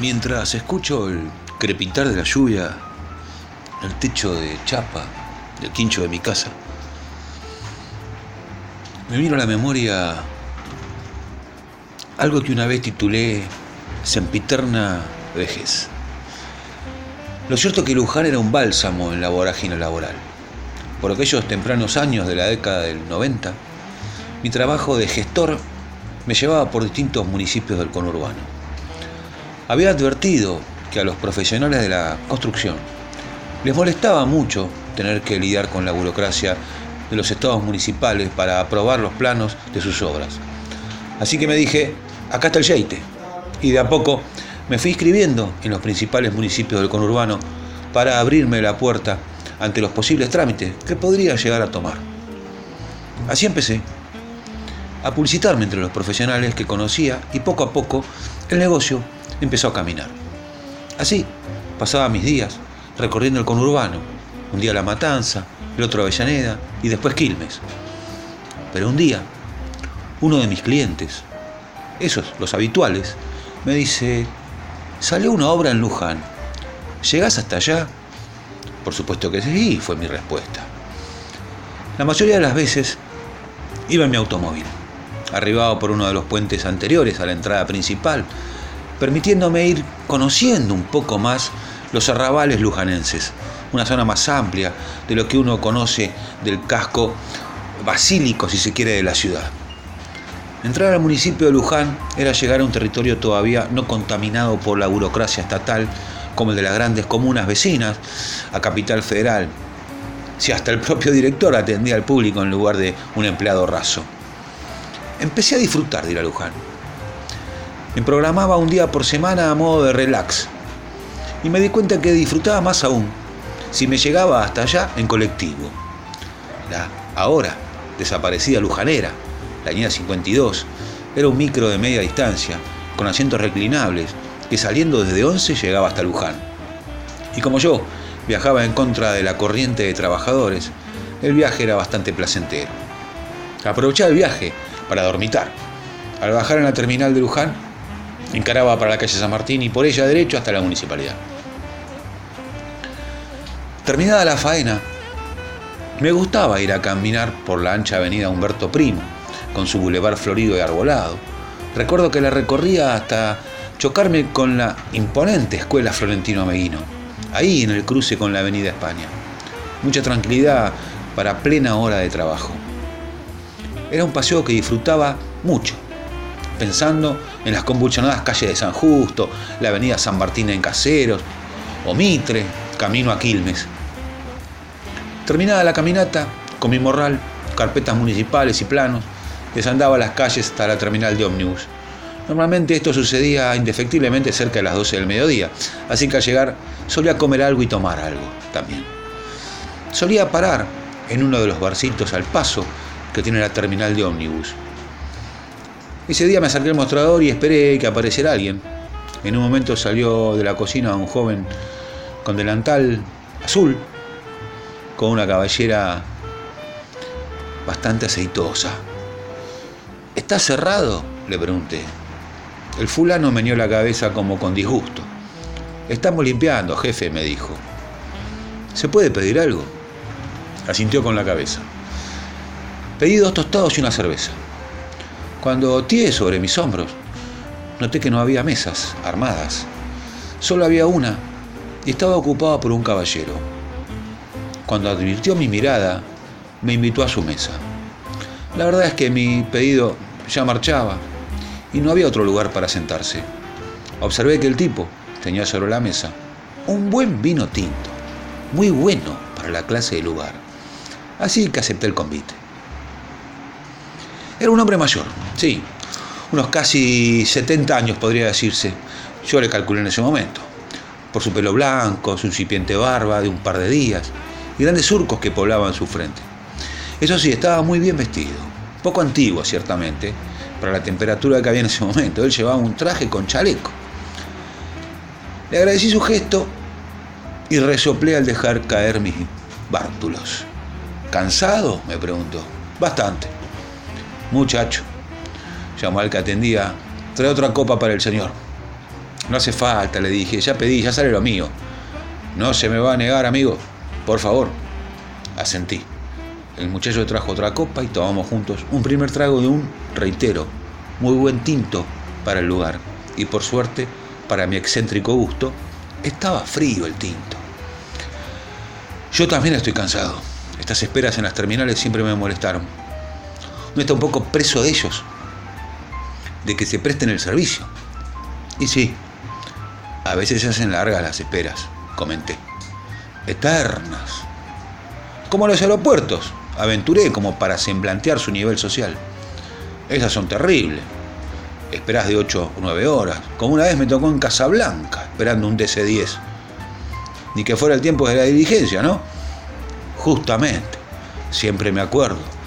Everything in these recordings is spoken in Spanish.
Mientras escucho el crepitar de la lluvia, el techo de chapa del quincho de mi casa, me vino a la memoria algo que una vez titulé Sempiterna vejez. Lo cierto es que Luján era un bálsamo en la vorágine laboral. Por aquellos tempranos años de la década del 90, mi trabajo de gestor me llevaba por distintos municipios del conurbano. Había advertido que a los profesionales de la construcción les molestaba mucho tener que lidiar con la burocracia de los estados municipales para aprobar los planos de sus obras. Así que me dije, acá está el yeite. Y de a poco me fui inscribiendo en los principales municipios del conurbano para abrirme la puerta ante los posibles trámites que podría llegar a tomar. Así empecé a publicitarme entre los profesionales que conocía y poco a poco el negocio empezó a caminar. Así pasaba mis días recorriendo el conurbano, un día La Matanza, el otro Avellaneda y después Quilmes. Pero un día, uno de mis clientes, esos, los habituales, me dice, salió una obra en Luján, ¿llegás hasta allá? Por supuesto que sí, fue mi respuesta. La mayoría de las veces iba en mi automóvil, arribado por uno de los puentes anteriores a la entrada principal, permitiéndome ir conociendo un poco más los arrabales lujanenses, una zona más amplia de lo que uno conoce del casco basílico, si se quiere, de la ciudad. Entrar al municipio de Luján era llegar a un territorio todavía no contaminado por la burocracia estatal como el de las grandes comunas vecinas a Capital Federal, si hasta el propio director atendía al público en lugar de un empleado raso. Empecé a disfrutar de ir a Luján. Me programaba un día por semana a modo de relax y me di cuenta que disfrutaba más aún si me llegaba hasta allá en colectivo. La ahora desaparecida Lujanera, la línea 52, era un micro de media distancia, con asientos reclinables, que saliendo desde Once llegaba hasta Luján. Y como yo viajaba en contra de la corriente de trabajadores, el viaje era bastante placentero. Aprovechaba el viaje para dormitar. Al bajar en la terminal de Luján, encaraba para la calle San Martín y por ella derecho hasta la municipalidad. Terminada la faena, me gustaba ir a caminar por la ancha avenida Humberto Primo, con su bulevar florido y arbolado. Recuerdo que la recorría hasta chocarme con la imponente escuela Florentino Ameguino, ahí en el cruce con la avenida España. Mucha tranquilidad para plena hora de trabajo. Era un paseo que disfrutaba mucho, pensando en las convulsionadas calles de San Justo, la avenida San Martín en Caseros, o Mitre, camino a Quilmes. Terminada la caminata, con mi morral, carpetas municipales y planos, desandaba las calles hasta la terminal de ómnibus. Normalmente esto sucedía indefectiblemente cerca de las 12 del mediodía, así que al llegar solía comer algo y tomar algo también. Solía parar en uno de los barcitos al paso que tiene la terminal de ómnibus. Ese día me acerqué al mostrador y esperé que apareciera alguien. En un momento salió de la cocina un joven con delantal azul, con una cabellera bastante aceitosa. ¿Está cerrado? le pregunté. El fulano meneó la cabeza como con disgusto. Estamos limpiando, jefe, me dijo. ¿Se puede pedir algo? Asintió con la cabeza. Pedí dos tostados y una cerveza. Cuando tié sobre mis hombros, noté que no había mesas armadas. Solo había una y estaba ocupada por un caballero. Cuando advirtió mi mirada, me invitó a su mesa. La verdad es que mi pedido ya marchaba y no había otro lugar para sentarse. Observé que el tipo tenía sobre la mesa un buen vino tinto, muy bueno para la clase de lugar. Así que acepté el convite. Era un hombre mayor, sí, unos casi 70 años podría decirse. Yo le calculé en ese momento. Por su pelo blanco, su incipiente barba de un par de días y grandes surcos que poblaban su frente. Eso sí, estaba muy bien vestido. Poco antiguo, ciertamente, para la temperatura que había en ese momento. Él llevaba un traje con chaleco. Le agradecí su gesto y resoplé al dejar caer mis bártulos. ¿Cansado? me preguntó. Bastante. Muchacho, llamó al que atendía, trae otra copa para el señor. No hace falta, le dije, ya pedí, ya sale lo mío. No se me va a negar, amigo. Por favor. Asentí. El muchacho trajo otra copa y tomamos juntos un primer trago de un, reitero, muy buen tinto para el lugar. Y por suerte, para mi excéntrico gusto, estaba frío el tinto. Yo también estoy cansado. Estas esperas en las terminales siempre me molestaron. Está un poco preso de ellos, de que se presten el servicio. Y sí, a veces se hacen largas las esperas, comenté. Eternas. Como los aeropuertos, aventuré como para semblantear su nivel social. Esas son terribles. Esperás de 8 o 9 horas, como una vez me tocó en Casablanca, esperando un DC-10. Ni que fuera el tiempo de la diligencia, ¿no? Justamente, siempre me acuerdo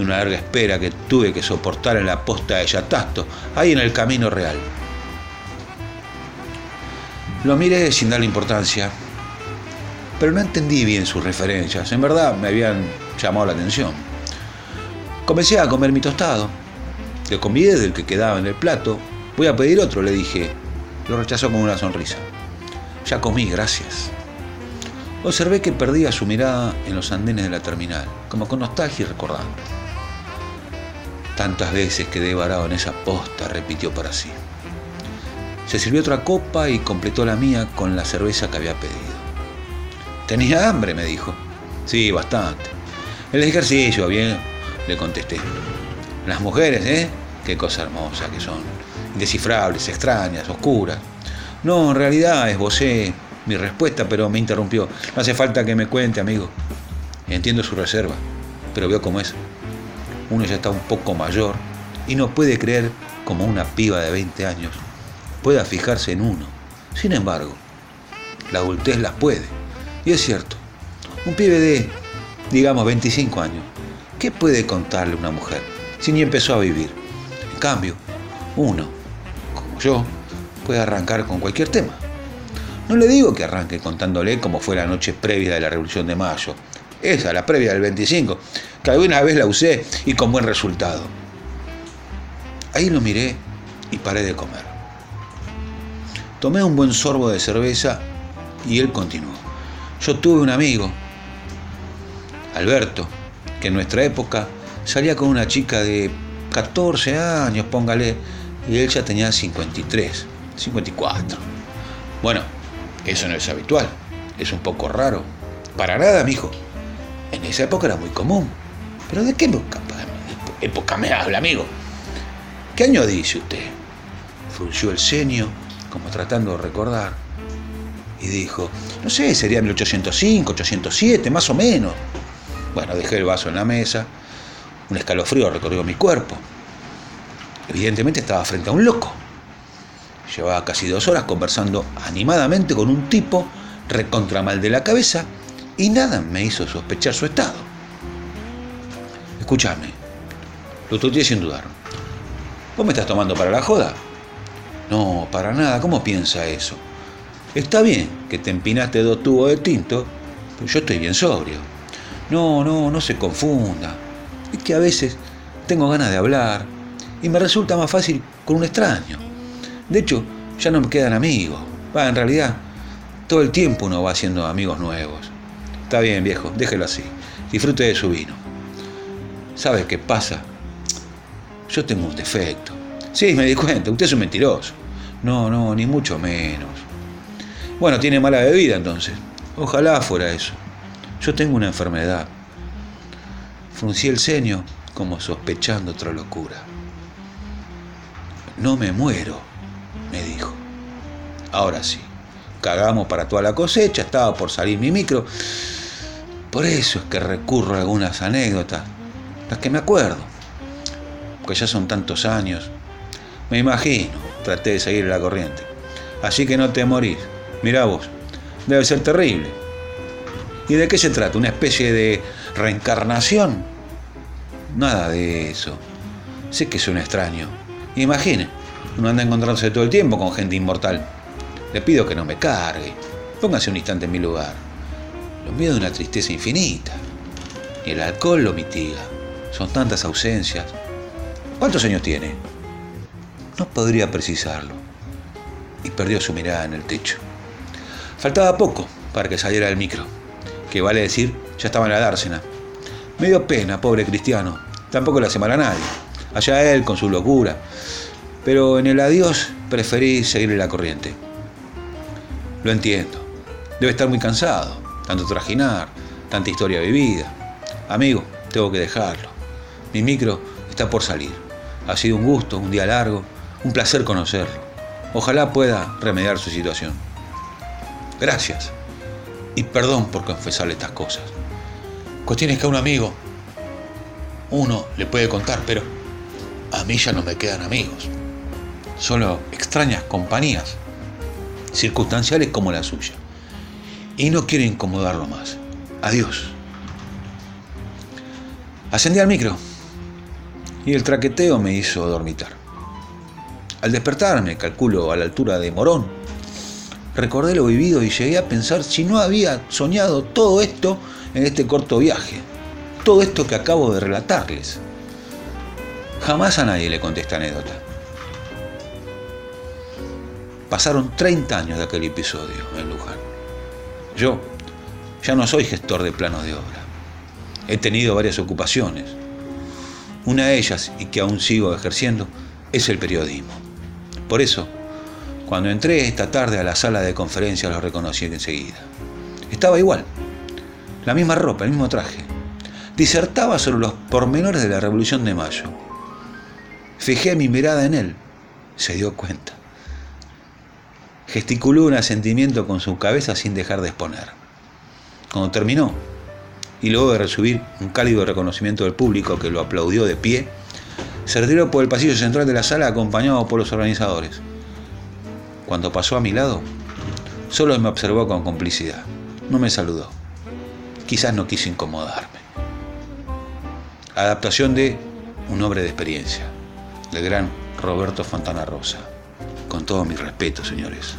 una larga espera que tuve que soportar en la posta de Yatasto, ahí en el camino real. Lo miré sin darle importancia, pero no entendí bien sus referencias. En verdad me habían llamado la atención. Comencé a comer mi tostado. Le convidé del que quedaba en el plato. Voy a pedir otro, le dije. Lo rechazó con una sonrisa. Ya comí, gracias. Observé que perdía su mirada en los andenes de la terminal, como con nostalgia y recordando. Tantas veces quedé varado en esa posta, repitió para sí. Se sirvió otra copa y completó la mía con la cerveza que había pedido. ¿Tenía hambre? me dijo. Sí, bastante. El ejercicio, bien, le contesté. Las mujeres, ¿eh? Qué cosa hermosa que son. Indescifrables, extrañas, oscuras. No, en realidad esbocé mi respuesta, pero me interrumpió. No hace falta que me cuente, amigo. Entiendo su reserva, pero veo cómo es. Uno ya está un poco mayor y no puede creer como una piba de 20 años pueda fijarse en uno. Sin embargo, la adultez las puede. Y es cierto, un pibe de, digamos, 25 años, ¿qué puede contarle una mujer si ni empezó a vivir? En cambio, uno, como yo, puede arrancar con cualquier tema. No le digo que arranque contándole cómo fue la noche previa de la Revolución de Mayo. Esa, la previa del 25, que alguna vez la usé y con buen resultado. Ahí lo miré y paré de comer. Tomé un buen sorbo de cerveza y él continuó. Yo tuve un amigo, Alberto, que en nuestra época salía con una chica de 14 años, póngale, y él ya tenía 53, 54. Bueno, eso no es habitual, es un poco raro. Para nada, mijo. En esa época era muy común. ¿Pero de qué época, época me habla, amigo? ¿Qué año dice usted? Frunció el ceño como tratando de recordar, y dijo, no sé, sería 1805, 807, más o menos. Bueno, dejé el vaso en la mesa, un escalofrío recorrió mi cuerpo. Evidentemente estaba frente a un loco. Llevaba casi dos horas conversando animadamente con un tipo recontra mal de la cabeza y nada me hizo sospechar su estado. Escúchame, lo tuteé sin dudar. ¿Vos me estás tomando para la joda? No, para nada, ¿cómo piensa eso? Está bien que te empinaste dos tubos de tinto, pero yo estoy bien sobrio. No, no, no se confunda. Es que a veces tengo ganas de hablar y me resulta más fácil con un extraño. De hecho, ya no me quedan amigos. Va, en realidad, todo el tiempo uno va haciendo amigos nuevos. Está bien, viejo, déjelo así. Disfrute de su vino. ¿Sabes qué pasa? Yo tengo un defecto Sí, me di cuenta, usted es un mentiroso. No, no, ni mucho menos. Bueno, tiene mala bebida entonces. Ojalá fuera eso. Yo tengo una enfermedad. Fruncí el ceño como sospechando otra locura. No me muero, me dijo. Ahora sí, cagamos para toda la cosecha, estaba por salir mi micro. Por eso es que recurro a algunas anécdotas, las que me acuerdo, porque ya son tantos años. Me imagino, traté de seguir la corriente. Así que no te morís. Mirá vos, debe ser terrible. ¿Y de qué se trata? ¿Una especie de reencarnación? Nada de eso. Sé que es un extraño. Imagine, uno anda encontrándose todo el tiempo con gente inmortal. Le pido que no me cargue. Póngase un instante en mi lugar. Lo mío de una tristeza infinita. Y el alcohol lo mitiga. Son tantas ausencias. ¿Cuántos años tiene? No podría precisarlo. Y perdió su mirada en el techo. Faltaba poco para que saliera el micro, que vale decir, ya estaba en la dársena. Me dio pena, pobre cristiano. Tampoco le hace mal a nadie. Allá él con su locura. Pero en el adiós preferí seguirle la corriente. Lo entiendo. Debe estar muy cansado. Tanto trajinar, tanta historia vivida. Amigo, tengo que dejarlo. Mi micro está por salir. Ha sido un gusto, un día largo, un placer conocerlo. Ojalá pueda remediar su situación. Gracias. Y perdón por confesarle estas cosas. Cuestiones que a un amigo uno le puede contar, pero a mí ya no me quedan amigos. Solo extrañas compañías, circunstanciales como la suya. Y no quiero incomodarlo más. Adiós. Ascendí al micro y el traqueteo me hizo dormitar. Al despertarme, calculo a la altura de Morón, recordé lo vivido y llegué a pensar si no había soñado todo esto en este corto viaje, todo esto que acabo de relatarles. Jamás a nadie le conté esta anécdota. Pasaron 30 años de aquel episodio en Luján. Yo ya no soy gestor de planos de obra. He tenido varias ocupaciones. Una de ellas, y que aún sigo ejerciendo, es el periodismo. Por eso, cuando entré esta tarde a la sala de conferencias lo reconocí enseguida. Estaba igual, la misma ropa, el mismo traje. Disertaba sobre los pormenores de la Revolución de Mayo. Fijé mi mirada en él. Se dio cuenta. Gesticuló un asentimiento con su cabeza sin dejar de exponer. Cuando terminó, y luego de recibir un cálido reconocimiento del público que lo aplaudió de pie, se retiró por el pasillo central de la sala acompañado por los organizadores. Cuando pasó a mi lado, solo me observó con complicidad. No me saludó. Quizás no quiso incomodarme. Adaptación de Un hombre de experiencia, del gran Roberto Fontana Rosa. Con todo mi respeto, señores.